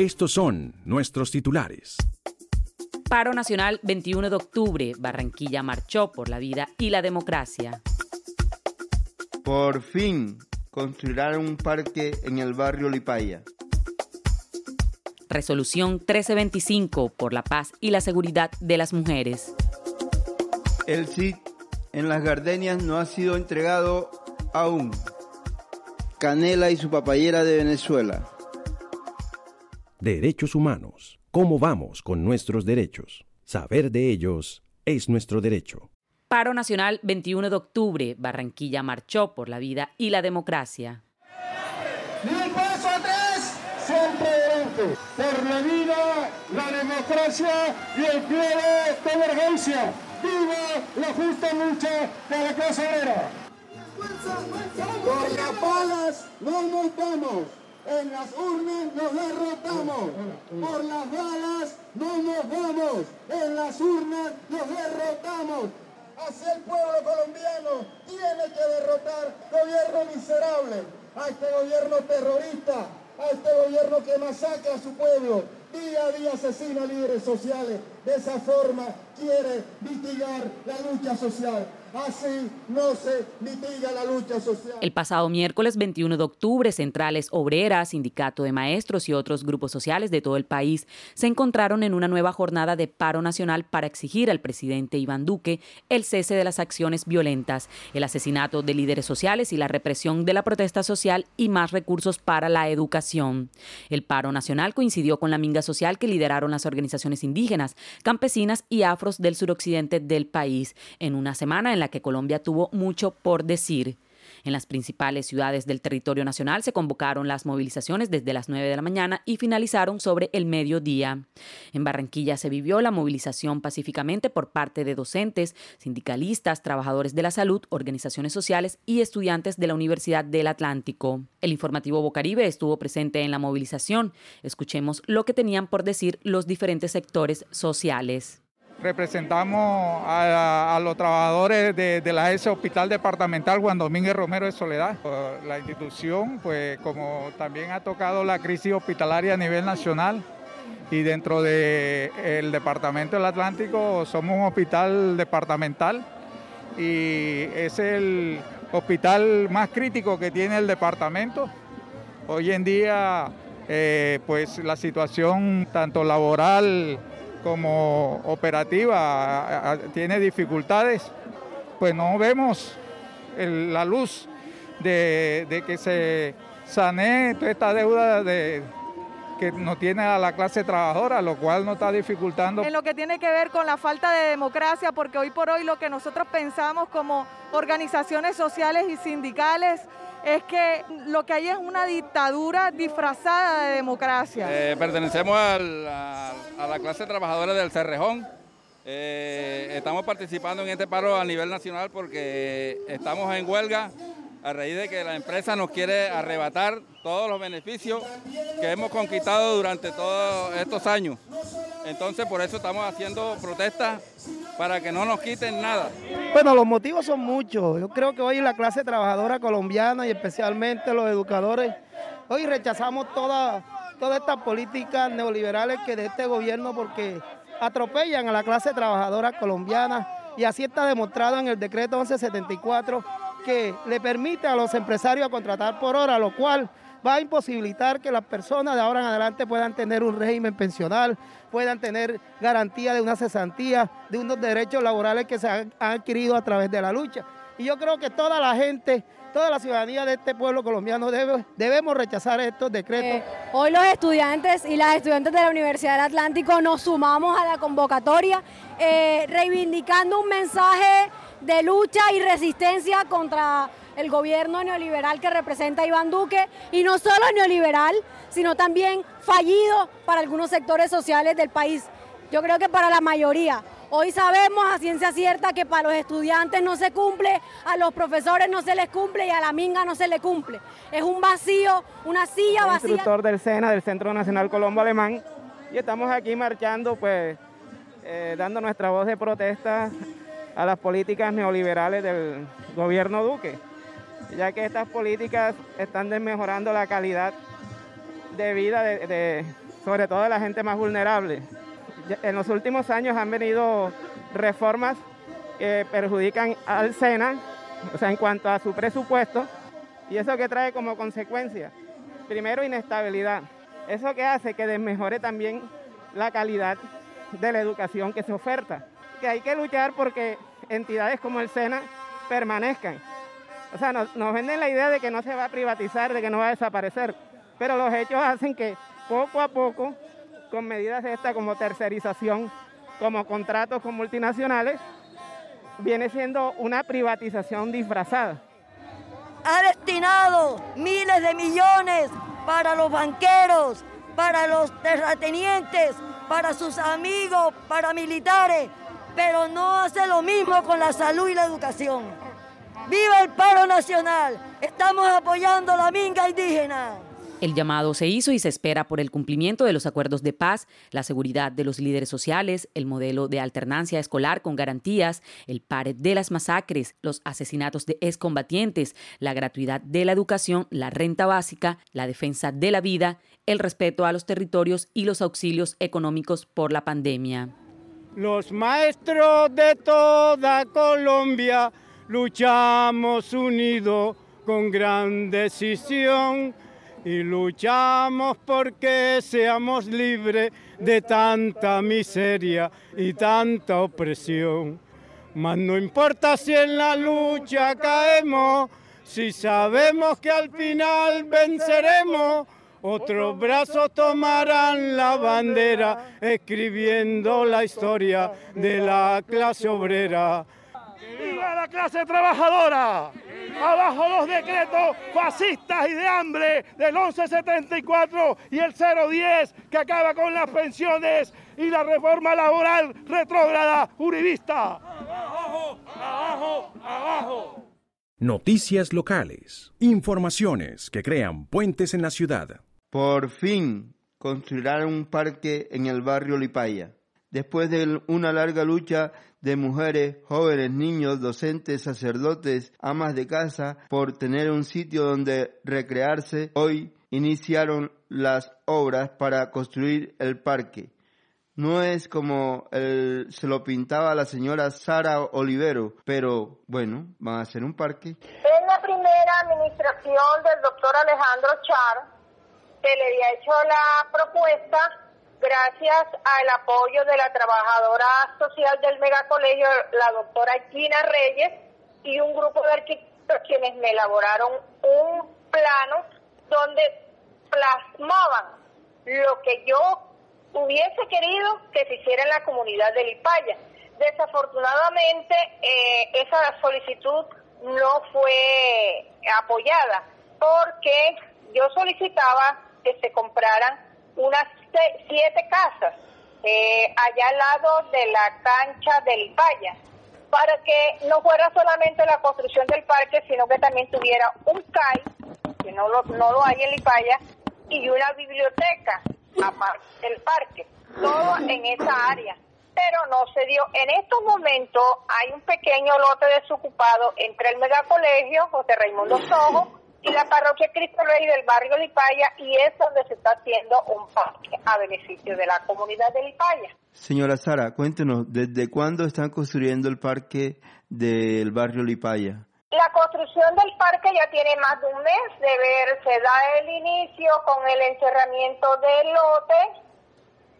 Estos son nuestros titulares. Paro Nacional 21 de octubre. Barranquilla marchó por la vida y la democracia. Por fin construirán un parque en el barrio Lipaya. Resolución 1325 por la paz y la seguridad de las mujeres. El CID en las gardenias no ha sido entregado aún. Canela y su papayera de Venezuela. Derechos humanos. ¿Cómo vamos con nuestros derechos? Saber de ellos es nuestro derecho. Paro Nacional 21 de octubre. Barranquilla marchó por la vida y la democracia. Ni un paso atrás, siempre adelante. Por la vida, la democracia y el pie de emergencia. ¡Viva la justa lucha de la clase obrera! Por las balas no nos vamos. En las urnas nos derrotamos. Por las balas no nos vamos. En las urnas nos derrotamos. Así el pueblo colombiano tiene que derrotar gobierno miserable, a este gobierno terrorista, a este gobierno que masacra a su pueblo, día a día asesina líderes sociales. De esa forma quiere mitigar la lucha social. Así no se mitiga la lucha social. El pasado miércoles 21 de octubre, centrales obreras, sindicato de maestros y otros grupos sociales de todo el país se encontraron en una nueva jornada de paro nacional para exigir al presidente Iván Duque el cese de las acciones violentas, el asesinato de líderes sociales y la represión de la protesta social y más recursos para la educación. El paro nacional coincidió con la minga social que lideraron las organizaciones indígenas, campesinas y afros del suroccidente del país en una semana en la que Colombia tuvo mucho por decir. En las principales ciudades del territorio nacional se convocaron las movilizaciones desde las 9 de la mañana y finalizaron sobre el mediodía. En Barranquilla se vivió la movilización pacíficamente por parte de docentes, sindicalistas, trabajadores de la salud, organizaciones sociales y estudiantes de la Universidad del Atlántico. El informativo Bocaribe estuvo presente en la movilización. Escuchemos lo que tenían por decir los diferentes sectores sociales representamos a, los trabajadores de, la ESE Hospital Departamental Juan Domínguez Romero de Soledad. La institución, pues como también ha tocado la crisis hospitalaria a nivel nacional y dentro del Departamento del Atlántico somos un hospital departamental y es el hospital más crítico que tiene el departamento. Hoy en día, eh, pues la situación tanto laboral, como operativa tiene dificultades, pues no vemos la luz de, que se sanee toda esta deuda de, que no tiene a la clase trabajadora, lo cual nos está dificultando. En lo que tiene que ver con la falta de democracia, porque hoy por hoy lo que nosotros pensamos como organizaciones sociales y sindicales es que lo que hay es una dictadura disfrazada de democracia. Eh, pertenecemos a, la clase trabajadora del Cerrejón. Eh, estamos participando en este paro a nivel nacional porque estamos en huelga a raíz de que la empresa nos quiere arrebatar todos los beneficios que hemos conquistado durante todos estos años. Entonces por eso estamos haciendo protestas para que no nos quiten nada. Bueno, los motivos son muchos. Yo creo que hoy la clase trabajadora colombiana y especialmente los educadores, hoy rechazamos todas toda estas políticas neoliberales que de este gobierno porque atropellan a la clase trabajadora colombiana y así está demostrado en el decreto 1174 que le permite a los empresarios contratar por hora, lo cual va a imposibilitar que las personas de ahora en adelante puedan tener un régimen pensional, puedan tener garantía de una cesantía, de unos derechos laborales que se han, adquirido a través de la lucha. Y yo creo que toda la gente toda la ciudadanía de este pueblo colombiano debe, debemos rechazar estos decretos. Eh, hoy los estudiantes y las estudiantes de la Universidad del Atlántico nos sumamos a la convocatoria eh, reivindicando un mensaje de lucha y resistencia contra el gobierno neoliberal que representa Iván Duque, y no solo neoliberal, sino también fallido para algunos sectores sociales del país. Yo creo que para la mayoría. Hoy sabemos a ciencia cierta que para los estudiantes no se cumple, a los profesores no se les cumple y a la minga no se le cumple. Es un vacío, una silla vacía. Soy instructor del SENA, del Centro Nacional Colombo Alemán, y estamos aquí marchando, pues, eh, dando nuestra voz de protesta a las políticas neoliberales del gobierno Duque ya que estas políticas están desmejorando la calidad de vida de, sobre todo de la gente más vulnerable. En los últimos años han venido reformas que perjudican al SENA, o sea, en cuanto a su presupuesto, y eso que trae como consecuencia, primero, inestabilidad. Eso que hace que desmejore también la calidad de la educación que se oferta. Que hay que luchar porque entidades como el SENA permanezcan. O sea, nos, venden la idea de que no se va a privatizar, de que no va a desaparecer, pero los hechos hacen que poco a poco, con medidas de esta como tercerización, como contratos con multinacionales, viene siendo una privatización disfrazada. Ha destinado miles de millones para los banqueros, para los terratenientes, para sus amigos paramilitares, pero no hace lo mismo con la salud y la educación. ¡Viva el paro nacional! Estamos apoyando la minga indígena. El llamado se hizo y se espera por el cumplimiento de los acuerdos de paz, la seguridad de los líderes sociales, el modelo de alternancia escolar con garantías, el pare de las masacres, los asesinatos de excombatientes, la gratuidad de la educación, la renta básica, la defensa de la vida, el respeto a los territorios y los auxilios económicos por la pandemia. Los maestros de toda Colombia luchamos unidos con gran decisión y luchamos porque seamos libres de tanta miseria y tanta opresión. Mas no importa si en la lucha caemos, si sabemos que al final venceremos, otros brazos tomarán la bandera escribiendo la historia de la clase obrera. ¡Viva la clase trabajadora! Abajo los decretos fascistas y de hambre del 1174 y el 010 que acaba con las pensiones y la reforma laboral retrógrada uribista. ¡Abajo, abajo, abajo! Noticias locales. Informaciones que crean puentes en la ciudad. Por fin construirán un parque en el barrio Lipaya. Después de una larga lucha de mujeres, jóvenes, niños, docentes, sacerdotes, amas de casa, por tener un sitio donde recrearse, hoy iniciaron las obras para construir el parque. No es como se lo pintaba la señora Sara Olivero, pero bueno, van a hacer un parque. En la primera administración del doctor Alejandro Char, se le había hecho la propuesta gracias al apoyo de la trabajadora social del megacolegio, la doctora Gina Reyes, y un grupo de arquitectos quienes me elaboraron un plano donde plasmaban lo que yo hubiese querido que se hiciera en la comunidad de Lipaya. Desafortunadamente, eh, esa solicitud no fue apoyada porque yo solicitaba que se compraran unas siete casas eh, allá al lado de la cancha del Ipaya, para que no fuera solamente la construcción del parque, sino que también tuviera un CAI, que no lo, no lo hay en Lipaya, y una biblioteca aparte del parque, todo en esa área. Pero no se dio. En estos momentos hay un pequeño lote desocupado entre el megacolegio José Raimundo Sojo y la parroquia Cristo Rey del barrio Lipaya y es donde se está haciendo un parque a beneficio de la comunidad de Lipaya. Señora Sara, cuéntenos, ¿desde cuándo están construyendo el parque del barrio Lipaya? La construcción del parque ya tiene más de un mes de ver, se da el inicio con el encerramiento del lote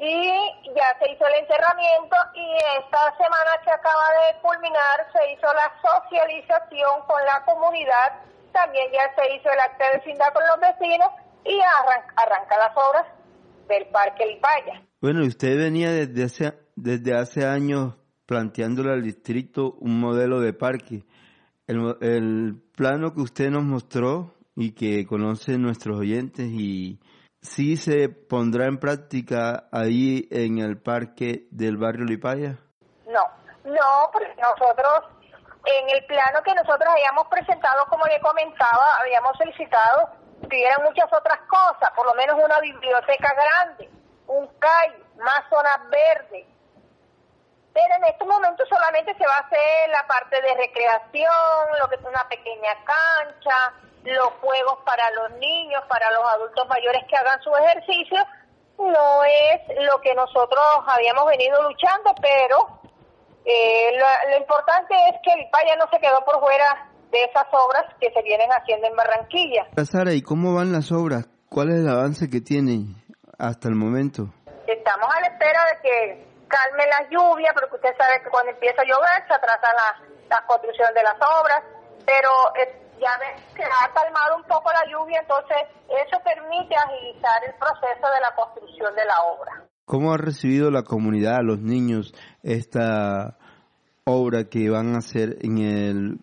y ya se hizo el encerramiento y esta semana que acaba de culminar se hizo la socialización con la comunidad, también ya se hizo el acta de vecindad con los vecinos y arranca, arranca las obras del Parque Lipaya. Bueno, usted venía desde hace, desde hace años planteándole al distrito un modelo de parque. El, el plano que usted nos mostró y que conocen nuestros oyentes y sí se pondrá en práctica ahí en el parque del barrio Lipaya? No, no, porque nosotros en el plano que nosotros habíamos presentado, como le comentaba, habíamos solicitado que muchas otras cosas, por lo menos una biblioteca grande, un CAI, más zonas verdes. Pero en este momento solamente se va a hacer la parte de recreación, lo que es una pequeña cancha, los juegos para los niños, para los adultos mayores que hagan su ejercicio, no es lo que nosotros habíamos venido luchando, pero eh, lo, importante es que el Paya no se quedó por fuera de esas obras que se vienen haciendo en Barranquilla. Sara, ¿y cómo van las obras? ¿Cuál es el avance que tienen hasta el momento? Estamos a la espera de que calme la lluvia, porque usted sabe que cuando empieza a llover se atrasa la, la construcción de las obras, pero ya que ha calmado un poco la lluvia, entonces eso permite agilizar el proceso de la construcción de la obra. ¿Cómo ha recibido la comunidad, los niños, esta obra que van a hacer en el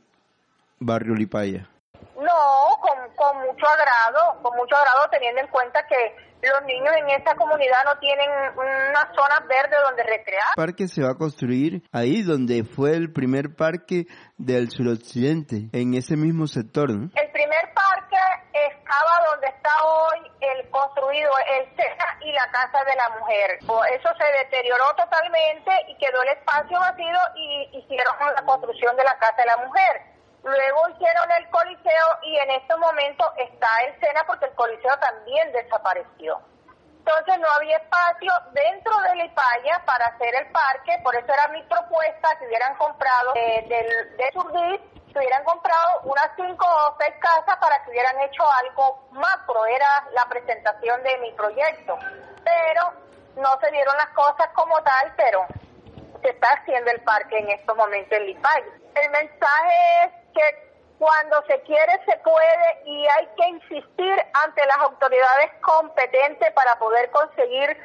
barrio Lipaya? No, con, con mucho agrado, con mucho agrado teniendo en cuenta que los niños en esta comunidad no tienen una zona verde donde recrear. El parque se va a construir ahí donde fue el primer parque del suroccidente, en ese mismo sector. El primer parque estaba donde está hoy el construido el SENA y la Casa de la Mujer. Eso se deterioró totalmente y quedó el espacio vacío y hicieron la construcción de la Casa de la Mujer Luego hicieron el Coliseo y en este momento está el Sena porque el Coliseo también desapareció. Entonces no había espacio dentro de Lipaya para hacer el parque, por eso era mi propuesta que hubieran comprado eh, del, de Surdit, que hubieran comprado unas cinco o seis casas para que hubieran hecho algo macro, era la presentación de mi proyecto. Pero no se dieron las cosas como tal, pero se está haciendo el parque en estos momentos en Lipaya. El mensaje es que cuando se quiere se puede y hay que insistir ante las autoridades competentes para poder conseguir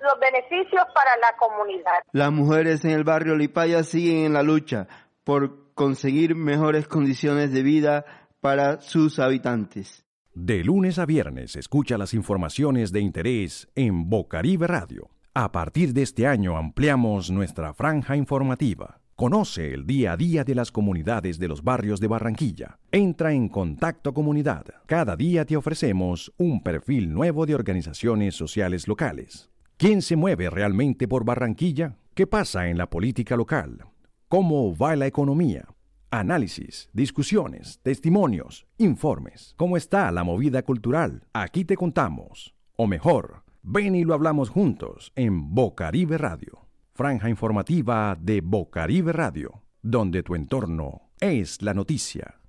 los beneficios para la comunidad. Las mujeres en el barrio Lipaya siguen en la lucha por conseguir mejores condiciones de vida para sus habitantes. De lunes a viernes escucha las informaciones de interés en Bocaribe Radio. A partir de este año ampliamos nuestra franja informativa. Conoce el día a día de las comunidades de los barrios de Barranquilla. Entra en Contacto Comunidad. Cada día te ofrecemos un perfil nuevo de organizaciones sociales locales. ¿Quién se mueve realmente por Barranquilla? ¿Qué pasa en la política local? ¿Cómo va la economía? Análisis, discusiones, testimonios, informes. ¿Cómo está la movida cultural? Aquí te contamos. O mejor, ven y lo hablamos juntos en Bocaribe Radio franja informativa de Bocaribe Radio, donde tu entorno es la noticia.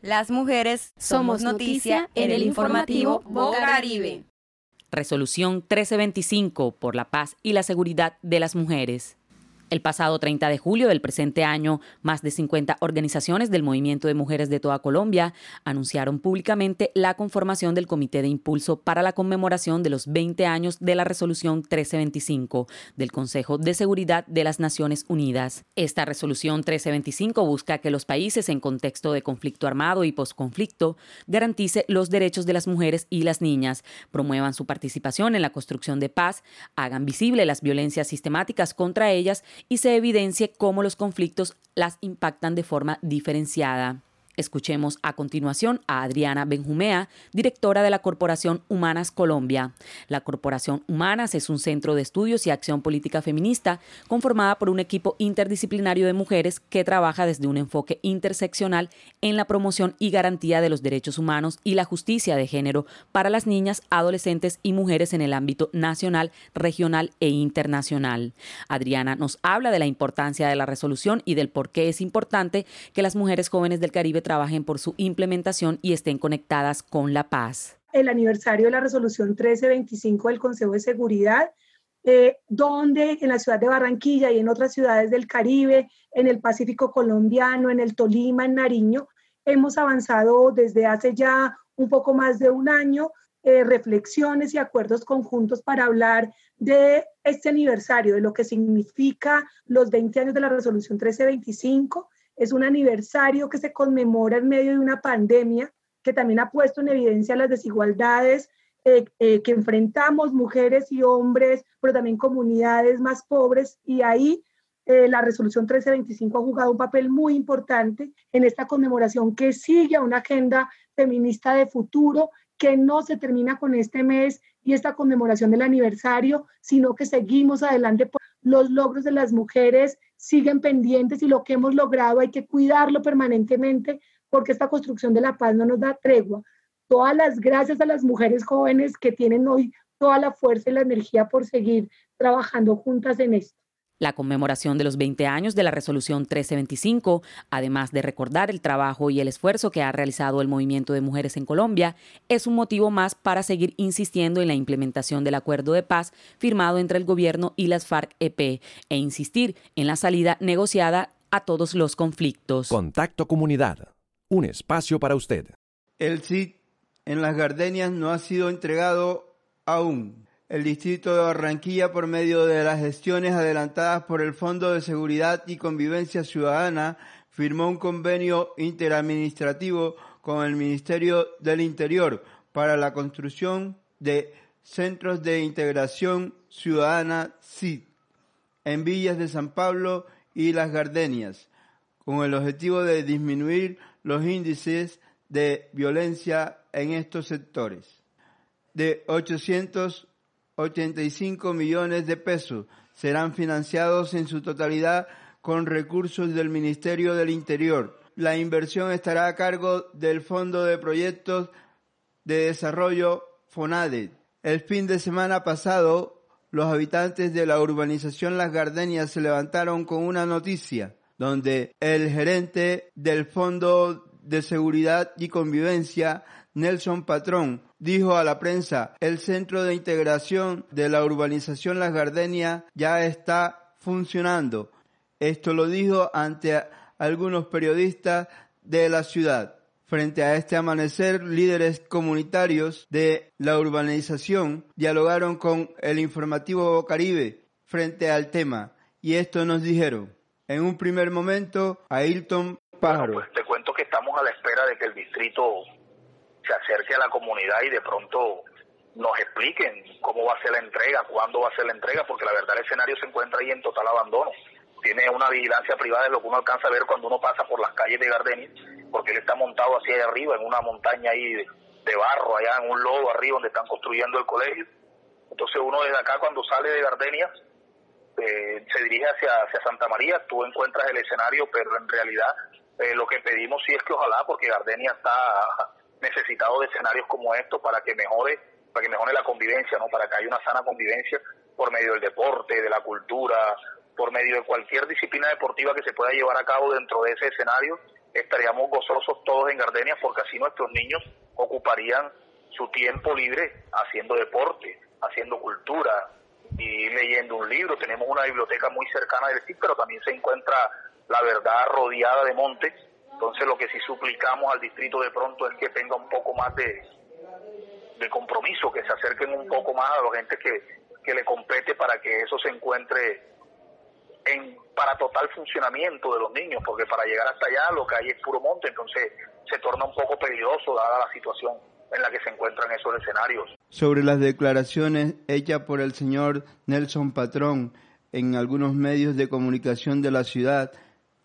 Las mujeres somos noticia en el informativo Bocaribe. Resolución 1325 por la paz y la seguridad de las mujeres. El pasado 30 de julio del presente año, más de 50 organizaciones del movimiento de mujeres de toda Colombia anunciaron públicamente la conformación del Comité de Impulso para la conmemoración de los 20 años de la Resolución 1325 del Consejo de Seguridad de las Naciones Unidas. Esta Resolución 1325 busca que los países en contexto de conflicto armado y posconflicto garantice los derechos de las mujeres y las niñas, promuevan su participación en la construcción de paz, hagan visible las violencias sistemáticas contra ellas y se evidencie cómo los conflictos las impactan de forma diferenciada. Escuchemos a continuación a Adriana Benjumea, directora de la Corporación Humanas Colombia. La Corporación Humanas es un centro de estudios y acción política feminista conformada por un equipo interdisciplinario de mujeres que trabaja desde un enfoque interseccional en la promoción y garantía de los derechos humanos y la justicia de género para las niñas, adolescentes y mujeres en el ámbito nacional, regional e internacional. Adriana nos habla de la importancia de la resolución y del por qué es importante que las mujeres jóvenes del Caribe trabajen por su implementación y estén conectadas con la paz. El aniversario de la resolución 1325 del Consejo de Seguridad, eh, donde en la ciudad de Barranquilla y en otras ciudades del Caribe, en el Pacífico colombiano, en el Tolima, en Nariño, hemos avanzado desde hace ya un poco más de un año eh, reflexiones y acuerdos conjuntos para hablar de este aniversario, de lo que significa los 20 años de la resolución 1325 es un aniversario que se conmemora en medio de una pandemia que también ha puesto en evidencia las desigualdades eh, eh, que enfrentamos mujeres y hombres, pero también comunidades más pobres. Y ahí eh, la resolución 1325 ha jugado un papel muy importante en esta conmemoración que sigue a una agenda feminista de futuro que no se termina con este mes y esta conmemoración del aniversario, sino que seguimos adelante por los logros de las mujeres siguen pendientes y lo que hemos logrado hay que cuidarlo permanentemente porque esta construcción de la paz no nos da tregua. Todas las gracias a las mujeres jóvenes que tienen hoy toda la fuerza y la energía por seguir trabajando juntas en esto. La conmemoración de los 20 años de la resolución 1325, además de recordar el trabajo y el esfuerzo que ha realizado el movimiento de mujeres en Colombia, es un motivo más para seguir insistiendo en la implementación del acuerdo de paz firmado entre el gobierno y las FARC-EP e insistir en la salida negociada a todos los conflictos. Contacto Comunidad, un espacio para usted. El CID en las Gardenias no ha sido entregado aún el Distrito de Barranquilla, por medio de las gestiones adelantadas por el Fondo de Seguridad y Convivencia Ciudadana, firmó un convenio interadministrativo con el Ministerio del Interior para la construcción de Centros de Integración Ciudadana CID en Villas de San Pablo y Las Gardenias, con el objetivo de disminuir los índices de violencia en estos sectores. De 800 85 millones de pesos serán financiados en su totalidad con recursos del Ministerio del Interior. La inversión estará a cargo del Fondo de Proyectos de Desarrollo FONADE. El fin de semana pasado, los habitantes de la urbanización Las Gardenias se levantaron con una noticia donde el gerente del Fondo de Seguridad y Convivencia, Nelson Patrón, dijo a la prensa, el centro de integración de la urbanización Las Gardenias ya está funcionando. Esto lo dijo ante algunos periodistas de la ciudad. Frente a este amanecer, líderes comunitarios de la urbanización dialogaron con el informativo Caribe frente al tema y esto nos dijeron. En un primer momento, Ailton Pájaro. pues te cuento que estamos a la espera de que el distrito se acerque a la comunidad y de pronto nos expliquen cómo va a ser la entrega, cuándo va a ser la entrega, porque la verdad el escenario se encuentra ahí en total abandono. Tiene una vigilancia privada de lo que uno alcanza a ver cuando uno pasa por las calles de Gardenia, porque él está montado hacia allá arriba, en una montaña ahí de, barro, allá en un lodo arriba donde están construyendo el colegio. Entonces uno desde acá cuando sale de Gardenia eh, se dirige hacia, hacia Santa María, tú encuentras el escenario, pero en realidad eh, lo que pedimos sí es que ojalá, porque Gardenia está necesitado de escenarios como estos para que mejore para que mejore la convivencia, ¿no? Para que haya una sana convivencia por medio del deporte, de la cultura, por medio de cualquier disciplina deportiva que se pueda llevar a cabo dentro de ese escenario, estaríamos gozosos todos en Gardenia porque así nuestros niños ocuparían su tiempo libre haciendo deporte, haciendo cultura y leyendo un libro. Tenemos una biblioteca muy cercana del CIC, pero también se encuentra la verdad rodeada de montes entonces lo que sí suplicamos al distrito de pronto es que tenga un poco más de, de compromiso, que se acerquen un poco más a la gente que, que le compete para que eso se encuentre en para total funcionamiento de los niños, porque para llegar hasta allá lo que hay es puro monte, entonces se torna un poco peligroso dada la situación en la que se encuentran esos escenarios. Sobre las declaraciones hechas por el señor Nelson Patrón en algunos medios de comunicación de la ciudad,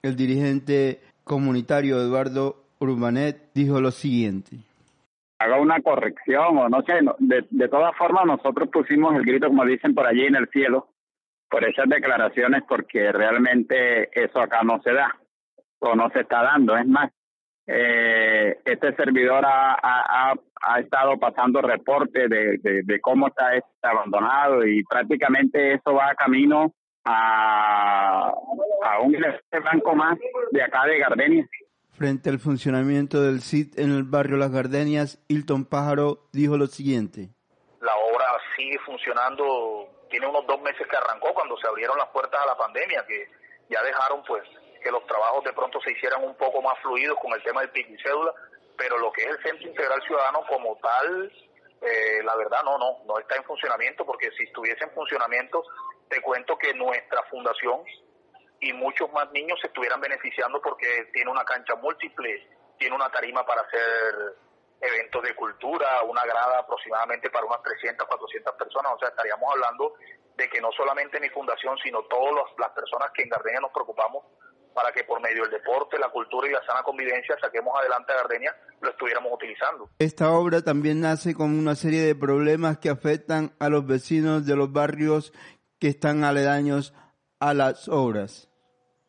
el dirigente comunitario Eduardo Urbanet dijo lo siguiente. Haga una corrección o no sé, de, de todas formas nosotros pusimos el grito, como dicen por allí en el cielo, por esas declaraciones, porque realmente eso acá no se da o no se está dando. Es más, eh, este servidor ha, ha, ha, estado pasando reportes de, de, cómo está este abandonado y prácticamente eso va camino a, a un banco más de acá de Gardenia. Frente al funcionamiento del CIT en el barrio Las Gardenias, Hilton Pájaro dijo lo siguiente. La obra sigue funcionando, tiene unos dos meses que arrancó cuando se abrieron las puertas a la pandemia, que ya dejaron pues que los trabajos de pronto se hicieran un poco más fluidos con el tema del pico y cédula, pero lo que es el Centro Integral Ciudadano como tal, eh, la verdad no, no, no está en funcionamiento, porque si estuviese en funcionamiento, te cuento que nuestra fundación y muchos más niños se estuvieran beneficiando porque tiene una cancha múltiple, tiene una tarima para hacer eventos de cultura, una grada aproximadamente para unas 300, 400 personas, o sea, estaríamos hablando de que no solamente mi fundación, sino todas las personas que en Gardenia nos preocupamos para que por medio del deporte, la cultura y la sana convivencia saquemos adelante a Gardenia, lo estuviéramos utilizando. Esta obra también nace con una serie de problemas que afectan a los vecinos de los barrios que están aledaños a las obras.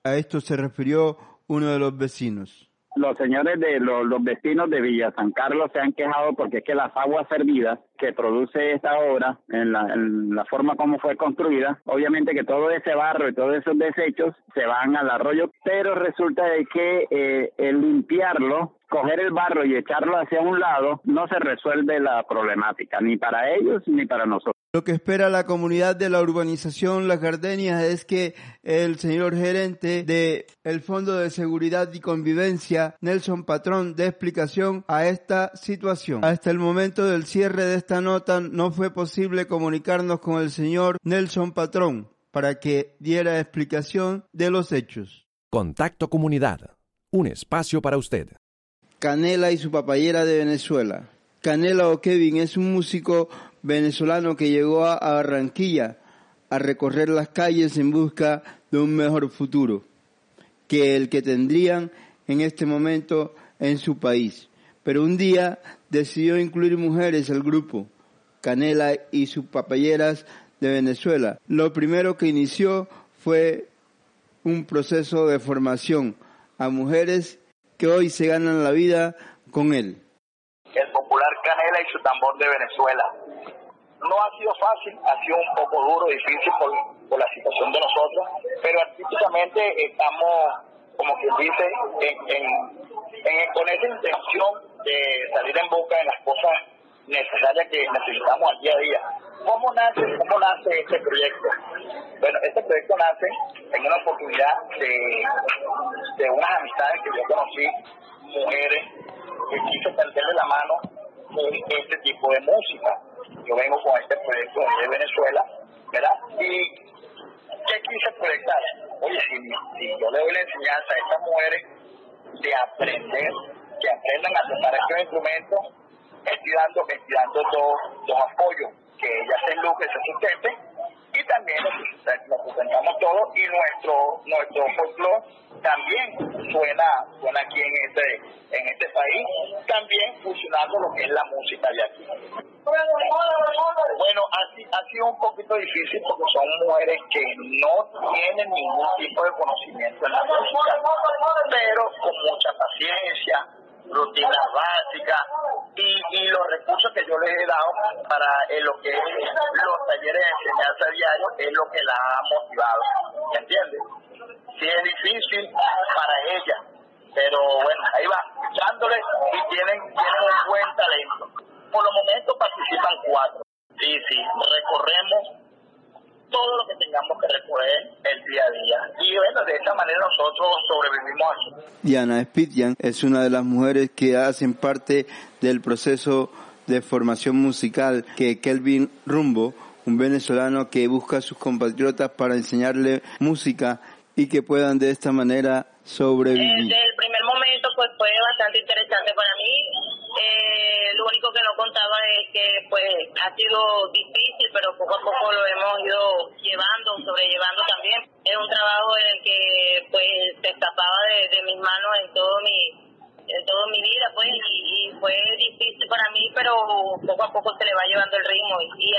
A esto se refirió uno de los vecinos. Los señores de los, vecinos de Villa San Carlos se han quejado porque es que las aguas servidas que produce esta obra, en la, forma como fue construida, obviamente que todo ese barro y todos esos desechos se van al arroyo, pero resulta de que eh, el limpiarlo coger el barro y echarlo hacia un lado, no se resuelve la problemática, ni para ellos ni para nosotros. Lo que espera la comunidad de la urbanización Las Gardenias es que el señor gerente de el Fondo de Seguridad y Convivencia, Nelson Patrón, dé explicación a esta situación. Hasta el momento del cierre de esta nota no fue posible comunicarnos con el señor Nelson Patrón para que diera explicación de los hechos. Contacto Comunidad, un espacio para usted. Canela y su papayera de Venezuela. Canela o Kevin es un músico venezolano que llegó a Barranquilla a recorrer las calles en busca de un mejor futuro que el que tendrían en este momento en su país. Pero un día decidió incluir mujeres al grupo, Canela y sus papayeras de Venezuela. Lo primero que inició fue un proceso de formación a mujeres que hoy se ganan la vida con él. El popular Canela y su tambor de Venezuela. No ha sido fácil, ha sido un poco duro, difícil por, por la situación de nosotros, pero artísticamente estamos, como quien dice, en, en, con esa intención de salir en boca en las cosas necesarias que necesitamos al día a día. ¿Cómo nace, cómo nace este proyecto? Bueno, este proyecto nace en una oportunidad de, de unas amistades que yo conocí, mujeres, que quiso tenderle la mano con este tipo de música. Yo vengo con este proyecto de Venezuela, ¿verdad? Y ¿qué quise proyectar? Oye, si, si yo le doy la enseñanza a estas mujeres de aprender, que aprendan a tocar estos instrumentos, estoy dando, estoy dando dos, dos apoyos, que ellas se lucren, se sustenten y también nos, presentamos todos y nuestro nuestro folclore también suena suena aquí en este en este país también fusionando lo que es la música de aquí. Bueno ha, ha sido un poquito difícil porque son mujeres que no tienen ningún tipo de conocimiento en la música pero con mucha paciencia rutinas básicas he dado para eh, lo que es los talleres de enseñanza diario es lo que la ha motivado, ¿me entiendes? Sí es difícil para ella, pero bueno, ahí va, dándole y tienen, tienen un buen talento. Por los momentos participan cuatro. Sí, sí, recorremos todo lo que tengamos que recorrer el día a día. Y bueno, de esta manera nosotros sobrevivimos aquí. Diana Spitjan es una de las mujeres que hacen parte del proceso de formación musical que Kelvin Rumbo, un venezolano que busca a sus compatriotas para enseñarle música y que puedan de esta manera sobrevivir. Desde el primer momento pues fue bastante interesante para mí eh, lo único que no contaba es que pues ha sido difícil, pero poco a poco lo hemos ido llevando, sobrellevando poco se le va llevando el ritmo y, y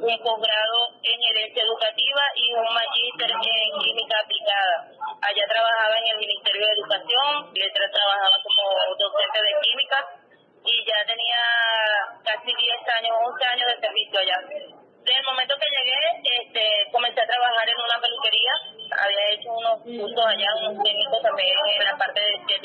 un posgrado en herencia educativa y un magíster en química aplicada. Allá trabajaba en el Ministerio de Educación, letra trabajaba como docente de química y ya tenía casi 10 años, 11 años de servicio allá. Desde el momento que llegué, este, comencé a trabajar en una peluquería, había hecho unos cursos allá, unos técnicos también en la parte de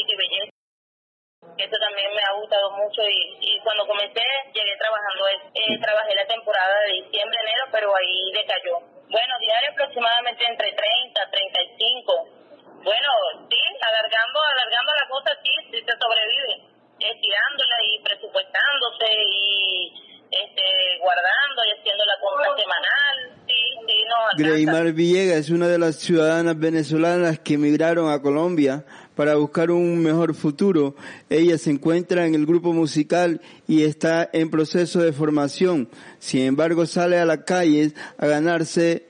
también me ha gustado mucho y, y cuando comencé llegué trabajando, eh, trabajé la temporada de diciembre, enero, pero ahí decayó. Bueno, diario aproximadamente entre 30, 35. Bueno, sí, alargando, alargando la cosa, sí, sí se sobrevive, estirándola y presupuestándose y este, guardando y haciendo la compra semanal. Sí, sí, no. Greymar Villegas es una de las ciudadanas venezolanas que emigraron a Colombia para buscar un mejor futuro. Ella se encuentra en el grupo musical y está en proceso de formación. Sin embargo, sale a las calles a ganarse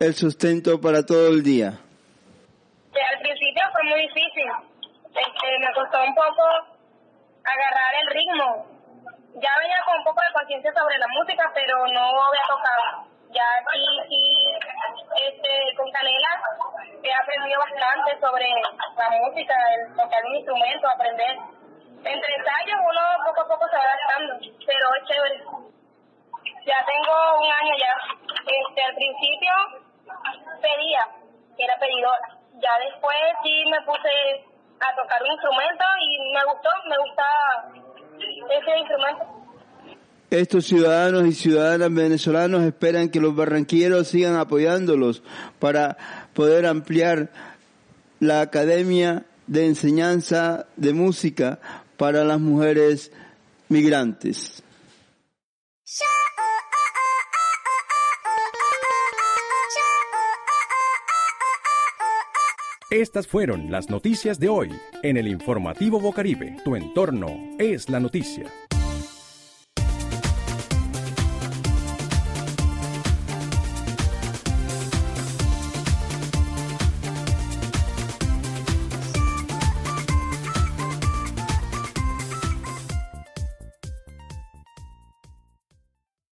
el sustento para todo el día. al principio fue muy difícil. Este, me costó un poco agarrar el ritmo. Ya venía con un poco de conciencia sobre la música, pero no había tocado ya aquí sí, este, con Canela he aprendido bastante sobre la música, el tocar un instrumento, aprender. Entre ensayos uno poco a poco se va adaptando, pero es chévere. Ya tengo un año ya. Este, al principio pedía, era pedidora. Ya después sí me puse a tocar un instrumento y me gustó, me gusta ese instrumento. Estos ciudadanos y ciudadanas venezolanos esperan que los barranquilleros sigan apoyándolos para poder ampliar la academia de enseñanza de música para las mujeres migrantes. Estas fueron las noticias de hoy en el informativo Bocaribe. Tu entorno es la noticia.